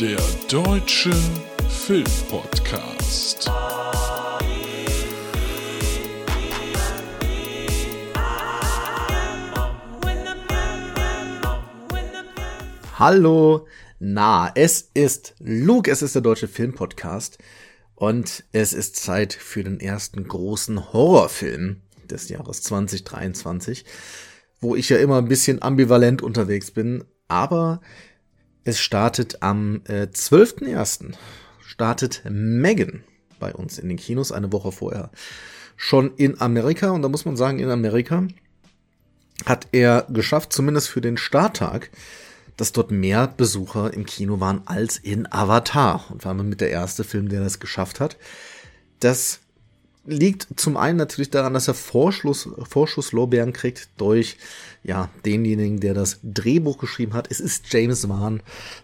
Der Deutsche Filmpodcast. Hallo, na, es ist Luke, es ist der Deutsche Filmpodcast und es ist Zeit für den ersten großen Horrorfilm des Jahres 2023, wo ich ja immer ein bisschen ambivalent unterwegs bin, aber es startet am äh, 12.01. startet Megan bei uns in den Kinos eine Woche vorher. Schon in Amerika und da muss man sagen, in Amerika hat er geschafft, zumindest für den Starttag, dass dort mehr Besucher im Kino waren als in Avatar. Und war mit der erste Film, der das geschafft hat. Das liegt zum einen natürlich daran, dass er Vorschuss, Vorschusslorbeeren kriegt durch ja denjenigen, der das Drehbuch geschrieben hat. Es ist James Wan,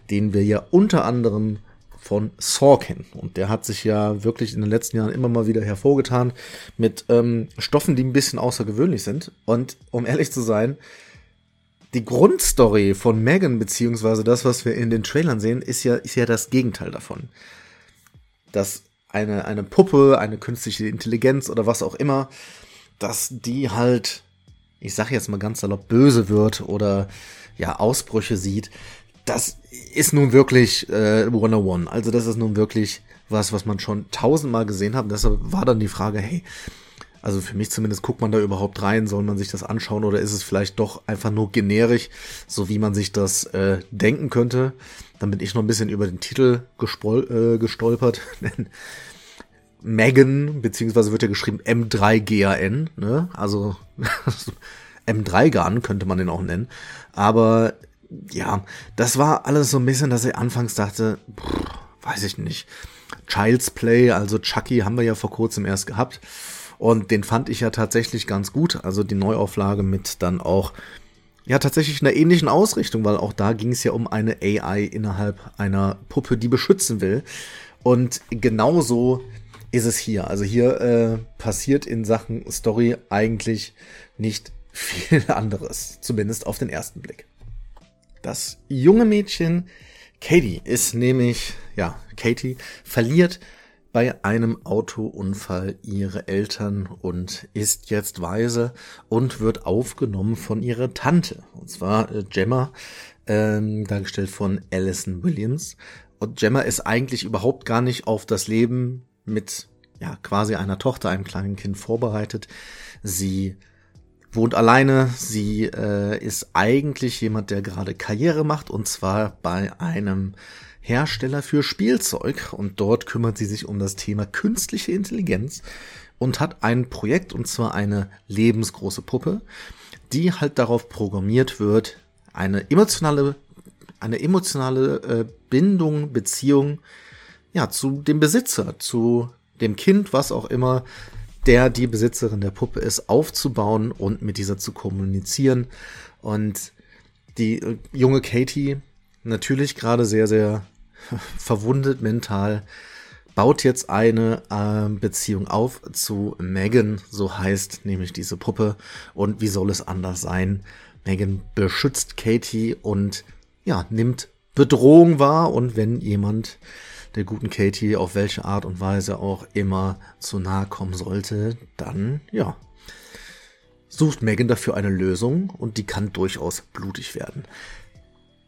den wir ja unter anderem von Saw kennen. Und der hat sich ja wirklich in den letzten Jahren immer mal wieder hervorgetan mit ähm, Stoffen, die ein bisschen außergewöhnlich sind. Und um ehrlich zu sein, die Grundstory von Megan, beziehungsweise das, was wir in den Trailern sehen, ist ja, ist ja das Gegenteil davon. Dass eine, eine Puppe, eine künstliche Intelligenz oder was auch immer, dass die halt, ich sag jetzt mal ganz salopp, böse wird oder ja, Ausbrüche sieht, das ist nun wirklich äh, 101. Also das ist nun wirklich was, was man schon tausendmal gesehen hat. Deshalb war dann die Frage, hey, also für mich zumindest, guckt man da überhaupt rein? Soll man sich das anschauen oder ist es vielleicht doch einfach nur generisch, so wie man sich das äh, denken könnte? Dann bin ich noch ein bisschen über den Titel äh, gestolpert. Megan, beziehungsweise wird ja geschrieben M3GAN, ne? Also M3GAN könnte man den auch nennen. Aber ja, das war alles so ein bisschen, dass ich anfangs dachte, pff, weiß ich nicht. Child's Play, also Chucky haben wir ja vor kurzem erst gehabt. Und den fand ich ja tatsächlich ganz gut. Also die Neuauflage mit dann auch, ja, tatsächlich einer ähnlichen Ausrichtung, weil auch da ging es ja um eine AI innerhalb einer Puppe, die beschützen will. Und genauso ist es hier. Also hier äh, passiert in Sachen Story eigentlich nicht viel anderes. Zumindest auf den ersten Blick. Das junge Mädchen Katie ist nämlich, ja, Katie verliert bei einem Autounfall ihre Eltern und ist jetzt weise und wird aufgenommen von ihrer Tante. Und zwar äh, Gemma, ähm, dargestellt von Alison Williams. Und Gemma ist eigentlich überhaupt gar nicht auf das Leben mit ja quasi einer Tochter, einem kleinen Kind vorbereitet. Sie wohnt alleine. Sie äh, ist eigentlich jemand, der gerade Karriere macht und zwar bei einem Hersteller für Spielzeug und dort kümmert sie sich um das Thema künstliche Intelligenz und hat ein Projekt und zwar eine lebensgroße Puppe, die halt darauf programmiert wird, eine emotionale eine emotionale äh, Bindung, Beziehung ja zu dem Besitzer, zu dem Kind, was auch immer, der die Besitzerin der Puppe ist, aufzubauen und mit dieser zu kommunizieren. Und die äh, junge Katie, natürlich gerade sehr, sehr verwundet mental, baut jetzt eine äh, Beziehung auf zu Megan, so heißt nämlich diese Puppe. Und wie soll es anders sein? Megan beschützt Katie und ja, nimmt Bedrohung wahr. Und wenn jemand der guten Katie auf welche Art und Weise auch immer zu nahe kommen sollte, dann ja, sucht Megan dafür eine Lösung und die kann durchaus blutig werden.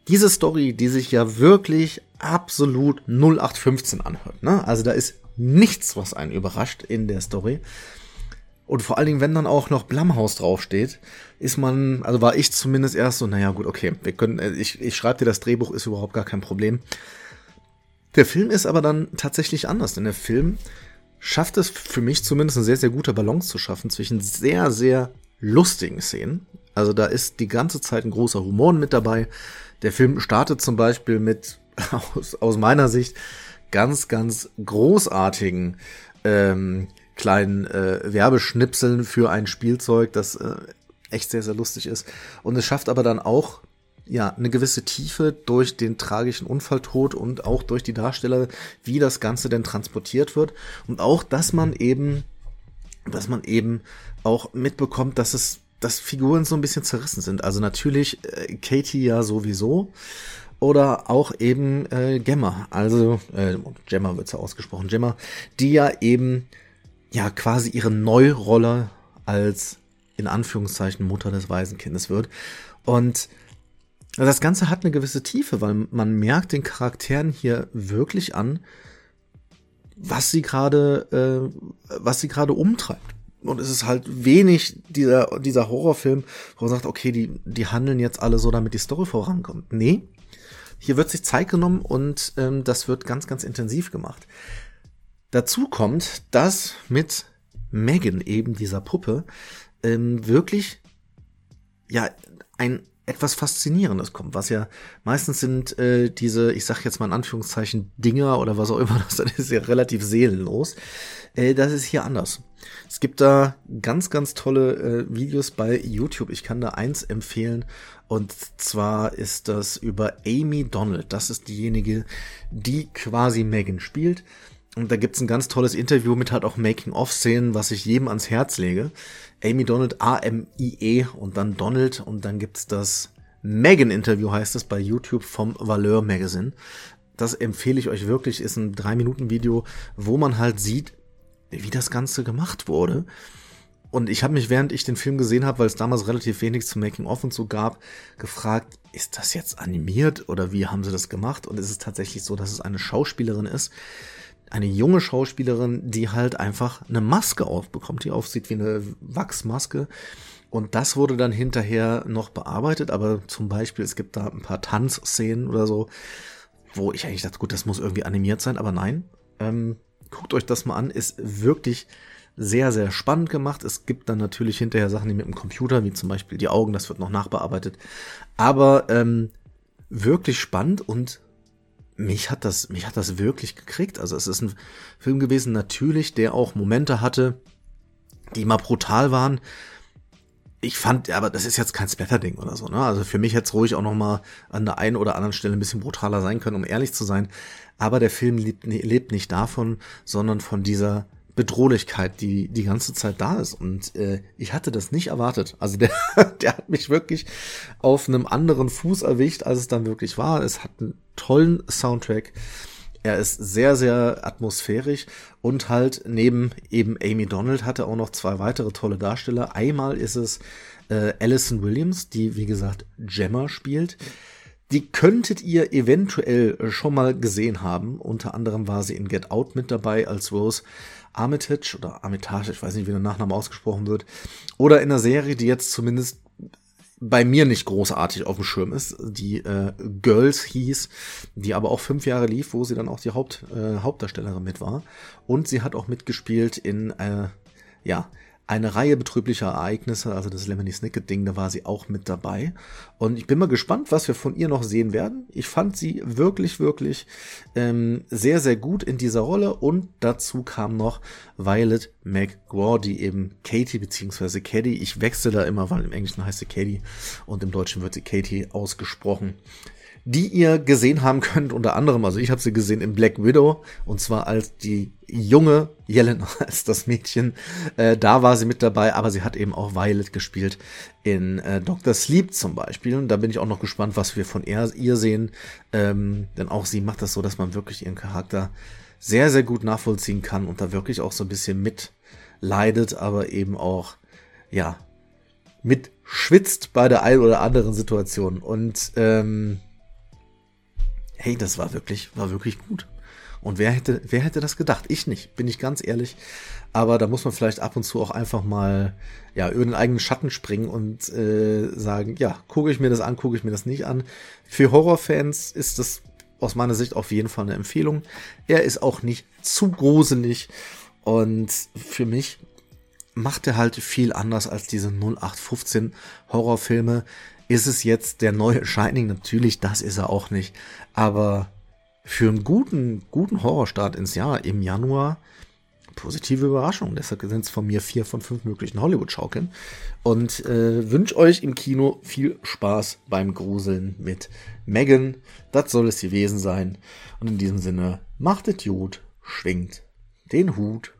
Diese Story, die sich ja wirklich absolut 0815 anhört. Ne? Also da ist nichts, was einen überrascht in der Story. Und vor allen Dingen, wenn dann auch noch Blumhaus draufsteht, ist man, also war ich zumindest erst so, naja gut, okay, wir können, äh, ich, ich schreibe dir das Drehbuch, ist überhaupt gar kein Problem. Der Film ist aber dann tatsächlich anders, denn der Film schafft es für mich zumindest eine sehr, sehr gute Balance zu schaffen zwischen sehr, sehr lustigen Szenen. Also da ist die ganze Zeit ein großer Humor mit dabei. Der Film startet zum Beispiel mit aus, aus meiner Sicht ganz, ganz großartigen ähm, kleinen äh, Werbeschnipseln für ein Spielzeug, das äh, echt sehr, sehr lustig ist. Und es schafft aber dann auch ja eine gewisse Tiefe durch den tragischen Unfalltod und auch durch die Darsteller, wie das Ganze denn transportiert wird. Und auch, dass man eben, dass man eben auch mitbekommt, dass es dass Figuren so ein bisschen zerrissen sind. Also natürlich äh, Katie ja sowieso, oder auch eben äh, Gemma, also äh, Gemma wird ja ausgesprochen, Gemma, die ja eben ja quasi ihre Neurolle als in Anführungszeichen Mutter des Waisenkindes wird. Und das Ganze hat eine gewisse Tiefe, weil man merkt den Charakteren hier wirklich an, was sie gerade, äh, was sie gerade umtreibt. Und es ist halt wenig dieser, dieser Horrorfilm, wo man sagt, okay, die, die handeln jetzt alle so, damit die Story vorankommt. Nee, hier wird sich Zeit genommen und ähm, das wird ganz, ganz intensiv gemacht. Dazu kommt, dass mit Megan, eben dieser Puppe, ähm, wirklich ja ein etwas Faszinierendes kommt, was ja meistens sind äh, diese, ich sag jetzt mal in Anführungszeichen, Dinger oder was auch immer das dann ist, ja relativ seelenlos. Äh, das ist hier anders. Es gibt da ganz, ganz tolle äh, Videos bei YouTube. Ich kann da eins empfehlen. Und zwar ist das über Amy Donald. Das ist diejenige, die quasi Megan spielt. Und da gibt's ein ganz tolles Interview mit halt auch Making-of-Szenen, was ich jedem ans Herz lege. Amy Donald, A-M-I-E und dann Donald und dann gibt's das Megan-Interview heißt es bei YouTube vom Valeur Magazine. Das empfehle ich euch wirklich, ist ein 3-Minuten-Video, wo man halt sieht, wie das Ganze gemacht wurde. Und ich habe mich, während ich den Film gesehen habe, weil es damals relativ wenig zum Making-of und so gab, gefragt, ist das jetzt animiert oder wie haben sie das gemacht? Und ist es tatsächlich so, dass es eine Schauspielerin ist, eine junge Schauspielerin, die halt einfach eine Maske aufbekommt, die aufsieht wie eine Wachsmaske. Und das wurde dann hinterher noch bearbeitet, aber zum Beispiel, es gibt da ein paar Tanzszenen oder so, wo ich eigentlich dachte, gut, das muss irgendwie animiert sein, aber nein. Ähm, guckt euch das mal an, ist wirklich sehr, sehr spannend gemacht. Es gibt dann natürlich hinterher Sachen, die mit dem Computer, wie zum Beispiel die Augen, das wird noch nachbearbeitet. Aber ähm, wirklich spannend und mich hat das, mich hat das wirklich gekriegt. Also es ist ein Film gewesen, natürlich, der auch Momente hatte, die mal brutal waren. Ich fand, aber das ist jetzt kein Splatter-Ding oder so, ne? Also für mich hätte es ruhig auch noch mal an der einen oder anderen Stelle ein bisschen brutaler sein können, um ehrlich zu sein. Aber der Film lebt, lebt nicht davon, sondern von dieser Bedrohlichkeit, die die ganze Zeit da ist. Und äh, ich hatte das nicht erwartet. Also der, der hat mich wirklich auf einem anderen Fuß erwischt, als es dann wirklich war. Es hat einen tollen Soundtrack. Er ist sehr, sehr atmosphärisch und halt neben eben Amy Donald hat er auch noch zwei weitere tolle Darsteller. Einmal ist es äh, Alison Williams, die wie gesagt Gemma spielt. Die könntet ihr eventuell schon mal gesehen haben. Unter anderem war sie in Get Out mit dabei als Rose. Armitage oder Armitage, ich weiß nicht, wie der Nachname ausgesprochen wird, oder in einer Serie, die jetzt zumindest bei mir nicht großartig auf dem Schirm ist, die äh, Girls hieß, die aber auch fünf Jahre lief, wo sie dann auch die Haupt, äh, Hauptdarstellerin mit war. Und sie hat auch mitgespielt in, äh, ja, eine Reihe betrüblicher Ereignisse, also das Lemony Snicket Ding, da war sie auch mit dabei. Und ich bin mal gespannt, was wir von ihr noch sehen werden. Ich fand sie wirklich, wirklich ähm, sehr, sehr gut in dieser Rolle. Und dazu kam noch Violet McGraw, die eben Katie beziehungsweise Caddy, ich wechsle da immer, weil im Englischen heißt sie Katie und im Deutschen wird sie Katie ausgesprochen die ihr gesehen haben könnt, unter anderem, also ich habe sie gesehen in Black Widow, und zwar als die junge Jelena, als das Mädchen, äh, da war sie mit dabei, aber sie hat eben auch Violet gespielt in äh, Dr. Sleep zum Beispiel, und da bin ich auch noch gespannt, was wir von ihr, ihr sehen, ähm, denn auch sie macht das so, dass man wirklich ihren Charakter sehr, sehr gut nachvollziehen kann und da wirklich auch so ein bisschen mitleidet, aber eben auch, ja, mitschwitzt bei der einen oder anderen Situation und ähm, hey, das war wirklich, war wirklich gut. Und wer hätte, wer hätte das gedacht? Ich nicht, bin ich ganz ehrlich. Aber da muss man vielleicht ab und zu auch einfach mal ja über den eigenen Schatten springen und äh, sagen, ja, gucke ich mir das an, gucke ich mir das nicht an. Für Horrorfans ist das aus meiner Sicht auf jeden Fall eine Empfehlung. Er ist auch nicht zu gruselig und für mich macht er halt viel anders als diese 0815 Horrorfilme, ist es jetzt der neue Shining? Natürlich, das ist er auch nicht. Aber für einen guten, guten Horrorstart ins Jahr im Januar positive Überraschung. Deshalb sind es von mir vier von fünf möglichen Hollywood-Schaukeln. Und äh, wünsche euch im Kino viel Spaß beim Gruseln mit Megan. Das soll es gewesen sein. Und in diesem Sinne, macht es gut, schwingt den Hut.